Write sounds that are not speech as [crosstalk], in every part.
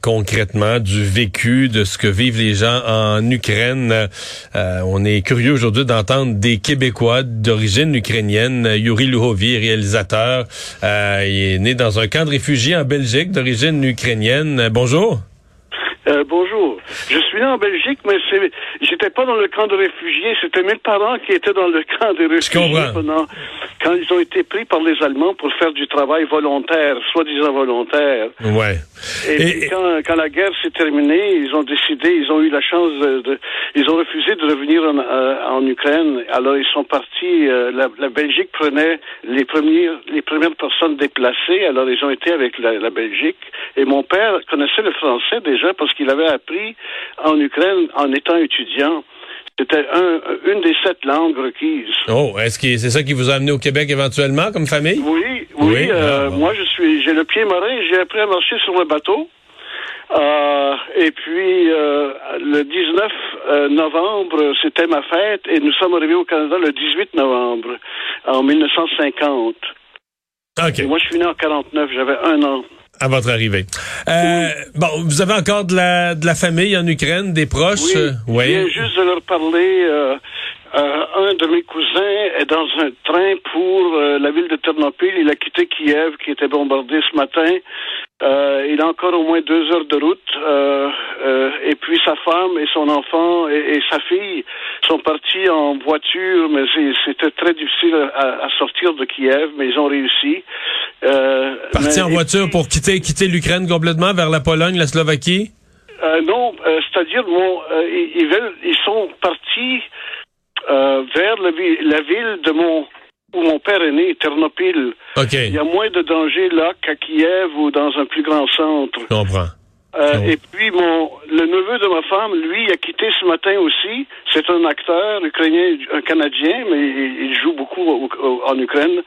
concrètement du vécu, de ce que vivent les gens en Ukraine, euh, on est curieux aujourd'hui d'entendre des Québécois d'origine ukrainienne. Yuri Luhovi, réalisateur, euh, il est né dans un camp de réfugiés en Belgique d'origine ukrainienne. bonjour. Euh, bonjour. Je suis né en Belgique, mais c'est, j'étais pas dans le camp de réfugiés. C'était mes parents qui étaient dans le [laughs] camp de réfugiés pendant, quand ils ont été pris par les Allemands pour faire du travail volontaire, soi-disant volontaire. Ouais. Et, quand, quand la guerre s'est terminée, ils ont décidé, ils ont eu la chance de, de- ils ont refusé de revenir en, euh, en Ukraine. Alors ils sont partis. euh, la, la Belgique prenait les premières, les premières personnes déplacées. Alors ils ont été avec la, la Belgique. Et mon père connaissait le français déjà parce qu'il avait appris en Ukraine en étant étudiant. C'était un, une des sept langues requises. Oh, est-ce que c'est ça qui vous a amené au Québec éventuellement comme famille? Oui, Oui, oui. ah, euh, bon. Moi, je suis, j'ai le pied marin. J'ai appris à marcher sur le bateau. Euh, et puis, euh, le 19 euh, novembre, c'était ma fête, et nous sommes arrivés au Canada le 18 novembre, en 1950. OK. Et moi, je suis né en 49, j'avais un an. À votre arrivée. Euh, Bon, vous avez encore de la, de la famille en Ukraine, des proches? Oui, euh, je oui. viens juste de leur parler. euh, euh, un de mes cousins est dans un train pour euh, la ville de Ternopil. Il a quitté Kiev, qui était bombardé ce matin. Euh, il a encore au moins deux heures de route. Euh, euh, et puis sa femme et son enfant et, et sa fille sont partis en voiture, mais c'était très difficile à, à sortir de Kiev, mais ils ont réussi. Parti mais- en voiture pour quitter, quitter l'Ukraine complètement vers la Pologne, la Slovaquie? Non, c'est-à-dire, euh, ils, sont partis vers la, vi- la ville de mon où mon père est né, Ternopil. OK. Il y a moins de danger là qu'à Kiev ou dans un plus grand centre. Je comprends. Euh, Oh. Et puis mon le neveu de ma femme, lui, a quitté ce matin aussi. C'est un acteur ukrainien, un Canadien, mais il, il joue beaucoup au- au- en Ukraine.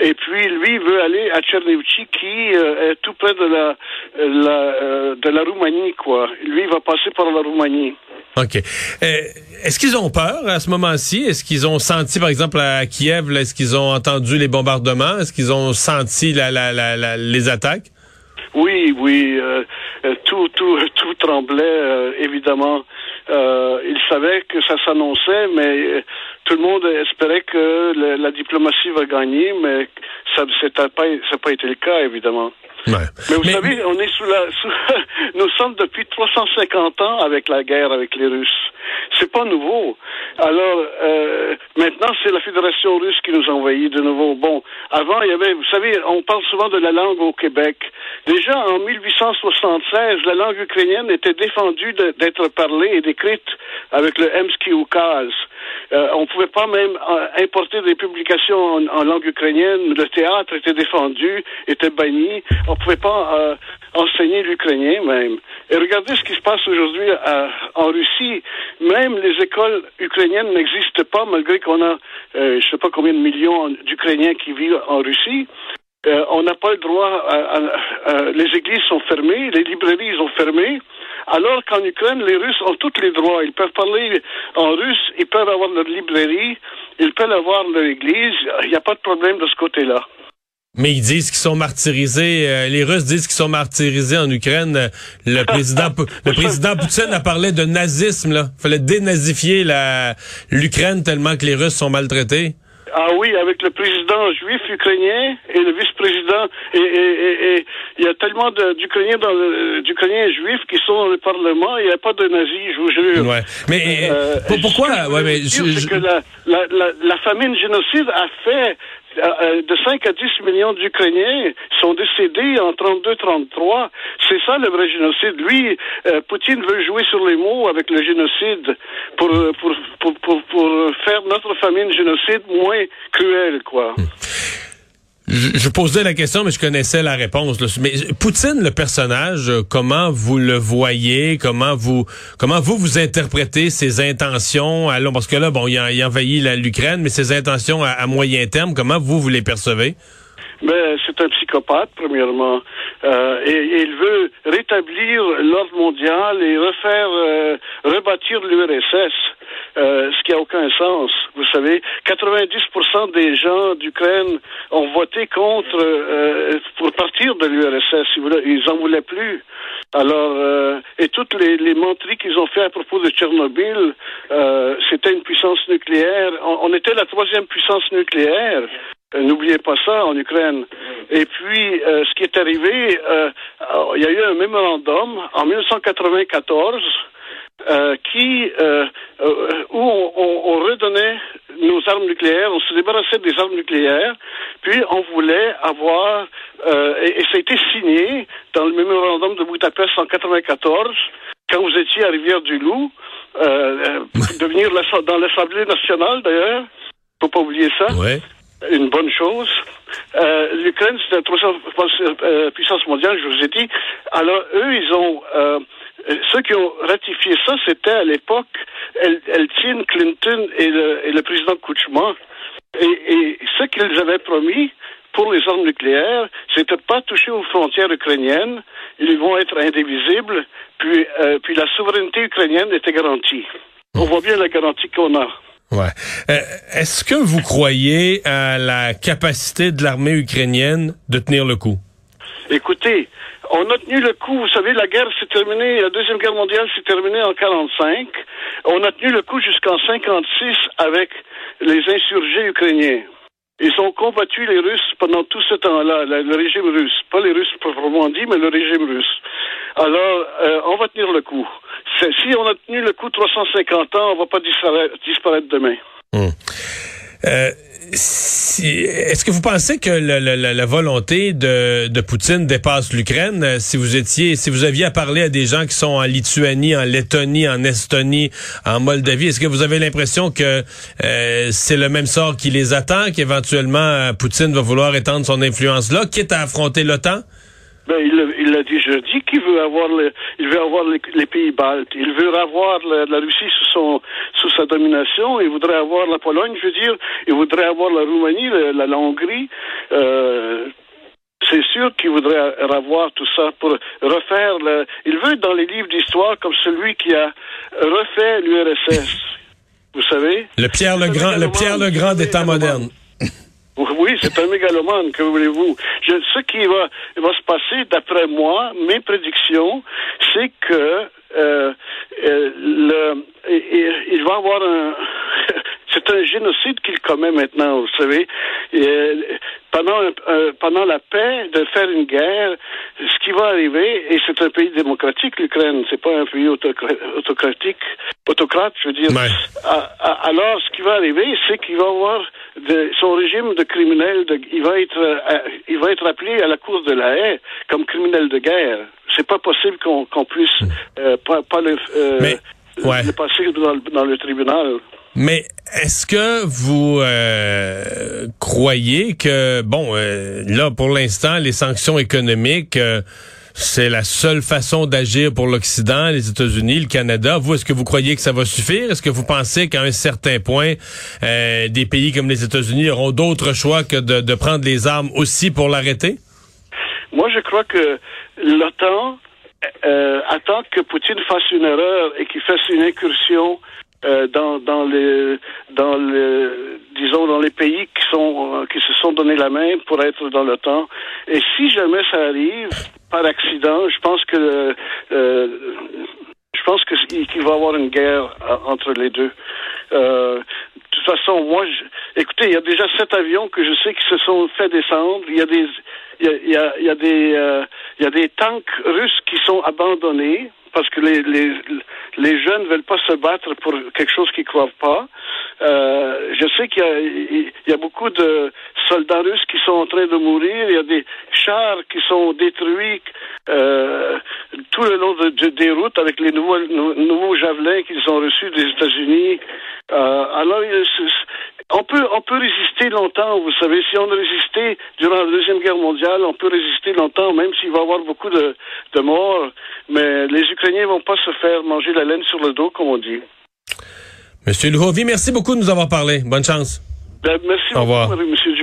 Et puis lui veut aller à Tchernivtsi, qui euh, est tout près de la, la euh, de la Roumanie, quoi. Lui il va passer par la Roumanie. OK. Est-ce qu'ils ont peur à ce moment-ci? Est-ce qu'ils ont senti, par exemple, à Kiev, est-ce qu'ils ont entendu les bombardements? Est-ce qu'ils ont senti la, la, la, la- les attaques? Oui, oui, euh, tout, tout, [laughs] tout tremblait, euh, évidemment. Euh, il savait que ça s'annonçait, mais euh, tout le monde espérait que le- la diplomatie va gagner, mais ça n'a pas, ça a pas été le cas, évidemment. Ouais. Mais vous savez, on est sous la, [laughs] sous, nous sommes depuis 350 ans avec la guerre avec les Russes. C'est pas nouveau. Alors euh, maintenant, c'est la Fédération russe qui nous envahit de nouveau. Bon, avant, il y avait, vous savez, on parle souvent de la langue au Québec. Déjà en 1876, la langue ukrainienne était défendue d'être parlée et décrite avec le Emski. Euh, on pouvait pas même euh, importer des publications en, langue ukrainienne. Le théâtre était défendu, était banni. On pouvait pas euh, enseigner l'ukrainien même. Et regardez ce qui se passe aujourd'hui en Russie. Même les écoles ukrainiennes n'existent pas malgré qu'on a, euh, je sais pas combien de millions d'Ukrainiens qui vivent en Russie. Euh, on n'a pas le droit. à- les églises sont fermées, les librairies sont fermées. Alors qu'en Ukraine, les Russes ont tous les droits. Ils peuvent parler en russe, ils peuvent avoir leur librairie, ils peuvent avoir leur église. Il n'y a pas de problème de ce côté-là. Mais ils disent qu'ils sont martyrisés. euh, les Russes disent qu'ils sont martyrisés en Ukraine. Euh, Le président, le président Poutine a parlé de nazisme. Là, fallait dénazifier la l'Ukraine tellement que les Russes sont maltraités. Ah oui, avec le président juif ukrainien et le vice-président. Et, et, et, et il y a tellement d'Ukrainiens dans le- d'Ukrainiens juifs qui sont dans le Parlement. Il n'y a pas de nazis, je vous jure. Ouais. Mais Euh, pour- pourquoi? Ouais, mais je- je- que la, la, la, la famine génocide a fait de 5 à 10 millions d'Ukrainiens sont décédés en 32-33. C'est ça le vrai génocide. Lui, euh, Poutine veut jouer sur les mots avec le génocide pour, euh, pour, pour, pour, faire notre famine génocide moins cruelle, quoi. Hmm. Je, je posais la question, mais je connaissais la réponse. Mais Poutine, le personnage, euh, comment vous le voyez? Comment vous comment vous vous interprétez ses intentions à Parce que là, bon, il a, il a envahi l'Ukraine, mais ses intentions à, à moyen terme, comment vous vous les percevez? Mais c'est un psychopathe, premièrement. Euh, et, il veut rétablir l'ordre mondial et refaire, euh, rebâtir l'URSS, euh, ce qui n'a aucun sens. Vous savez, 90% des gens d'Ukraine ont voté contre pour partir de l'URSS. Ils en voulaient plus. Alors, et toutes les, les menteries qu'ils ont fait à propos de Tchernobyl, c'était une puissance nucléaire. on était la troisième puissance nucléaire. Euh, n'oubliez pas ça en Ukraine. Et puis, euh, ce qui est arrivé, euh, il y a eu un mémorandum en 1994 qui où on, redonnait nos armes nucléaires, on se débarrassait des armes nucléaires, puis on voulait avoir et, ça a été signé dans le mémorandum de Budapest en 94 quand vous étiez à Rivière-du-Loup, [laughs] devenir dans l'Assemblée nationale d'ailleurs, faut pas oublier ça. Ouais une bonne chose. Euh, L'Ukraine, c'est une troisième euh, puissance mondiale, je vous ai dit. Alors, eux, ils ont... Euh, ceux qui ont ratifié ça, c'était à l'époque Eltsine, Clinton et le, et le président Kouchma. Et, et ce qu'ils avaient promis pour les armes nucléaires, c'était pas toucher aux frontières ukrainiennes. Ils vont être indivisibles. Puis, euh, puis la souveraineté ukrainienne était garantie. On voit bien la garantie qu'on a. Ouais. Euh, est-ce que vous croyez à la capacité de l'armée ukrainienne de tenir le coup? Écoutez, on a tenu le coup. Vous savez, la guerre s'est terminée, la deuxième guerre mondiale s'est terminée en 45. On a tenu le coup jusqu'en 56 avec les insurgés ukrainiens. Ils ont combattu les Russes pendant tout ce temps-là, le régime russe. Pas les Russes proprement dit, mais le régime russe. Alors, euh, on va tenir le coup. Si on a tenu le coup 350 ans, on va pas disparaître, demain. Hmm. Euh, est-ce que vous pensez que la volonté de, Poutine dépasse l'Ukraine? Euh, si vous étiez, si vous aviez à parler à des gens qui sont en Lituanie, en Lettonie, en Estonie, en Moldavie, est-ce que vous avez l'impression que euh, c'est le même sort qui les attend, qu'éventuellement Poutine va vouloir étendre son influence là, quitte à affronter l'OTAN? Ben, il l'a dit jeudi qu'il veut avoir il veut avoir les, pays baltes. Il veut avoir la, Russie sous son sous sa domination. Il voudrait avoir la Pologne, je veux dire. Il voudrait avoir la Roumanie, la, Hongrie. Euh, c'est sûr qu'il voudrait avoir tout ça pour refaire. Le, il veut être dans les livres d'histoire comme celui qui a refait l'URSS. Vous savez? Le Pierre le Grand, le Pierre le Grand d'État moderne. [laughs] Oui, c'est un mégalomane, que voulez-vous? Ce qui va, va se passer, d'après moi, mes prédictions, c'est que euh, euh, le, il, va avoir un... [laughs] c'est un génocide qu'il commet maintenant, vous savez. Et, pendant, pendant la paix, de faire une guerre, ce qui va arriver, et c'est un pays démocratique, l'Ukraine, c'est pas un pays autocratique, autocrate, je veux dire. alors, ce qui va arriver, c'est qu'il va avoir de, son régime de criminel, de, il va être, euh, il va être appelé à la cour de la haie comme criminel de guerre. C'est pas possible qu'on puisse euh, pas, pas le, euh, le passer dans, dans, le tribunal. Mais est-ce que vous euh, croyez que, bon, là, pour l'instant, les sanctions économiques c'est la seule façon d'agir pour l'Occident, les États-Unis, le Canada. Vous, est-ce que vous croyez que ça va suffire? Est-ce que vous pensez qu'à un certain point, euh, des pays comme les États-Unis auront d'autres choix que de, prendre les armes aussi pour l'arrêter? Moi, je crois que l'OTAN euh, attend que Poutine fasse une erreur et qu'il fasse une incursion euh, dans, dans les dans le disons dans les pays qui sont qui se sont donné la main pour être dans l'OTAN et si jamais ça arrive par accident. Je pense que euh, je pense que qu'il va y avoir une guerre euh, entre les deux. Euh, de toute façon, moi, je, écoutez, il y a déjà sept avions que je sais qui se sont fait descendre. Il y a des il y a, il y a, des euh, il y a des tanks russes qui sont abandonnés parce que les, les, les jeunes ne veulent pas se battre pour quelque chose qu'ils croient pas. Euh, je sais qu'il y, y, a beaucoup de soldats russes qui sont en train de mourir. Il y a des chars qui sont détruits euh, tout le long de, des routes avec les nouveaux, nouveaux javelins qu'ils ont reçus des États-Unis. Euh, alors, on peut, on peut résister longtemps, vous savez. Si on a résisté durant la Deuxième Guerre mondiale, on peut résister longtemps, même s'il va y avoir beaucoup de, de morts. Mais les Ukrainiens vont pas se faire manger la laine sur le dos, comme on dit. Monsieur Louhovi, merci beaucoup de nous avoir parlé. Bonne chance. Ben, merci Au revoir. beaucoup, Monsieur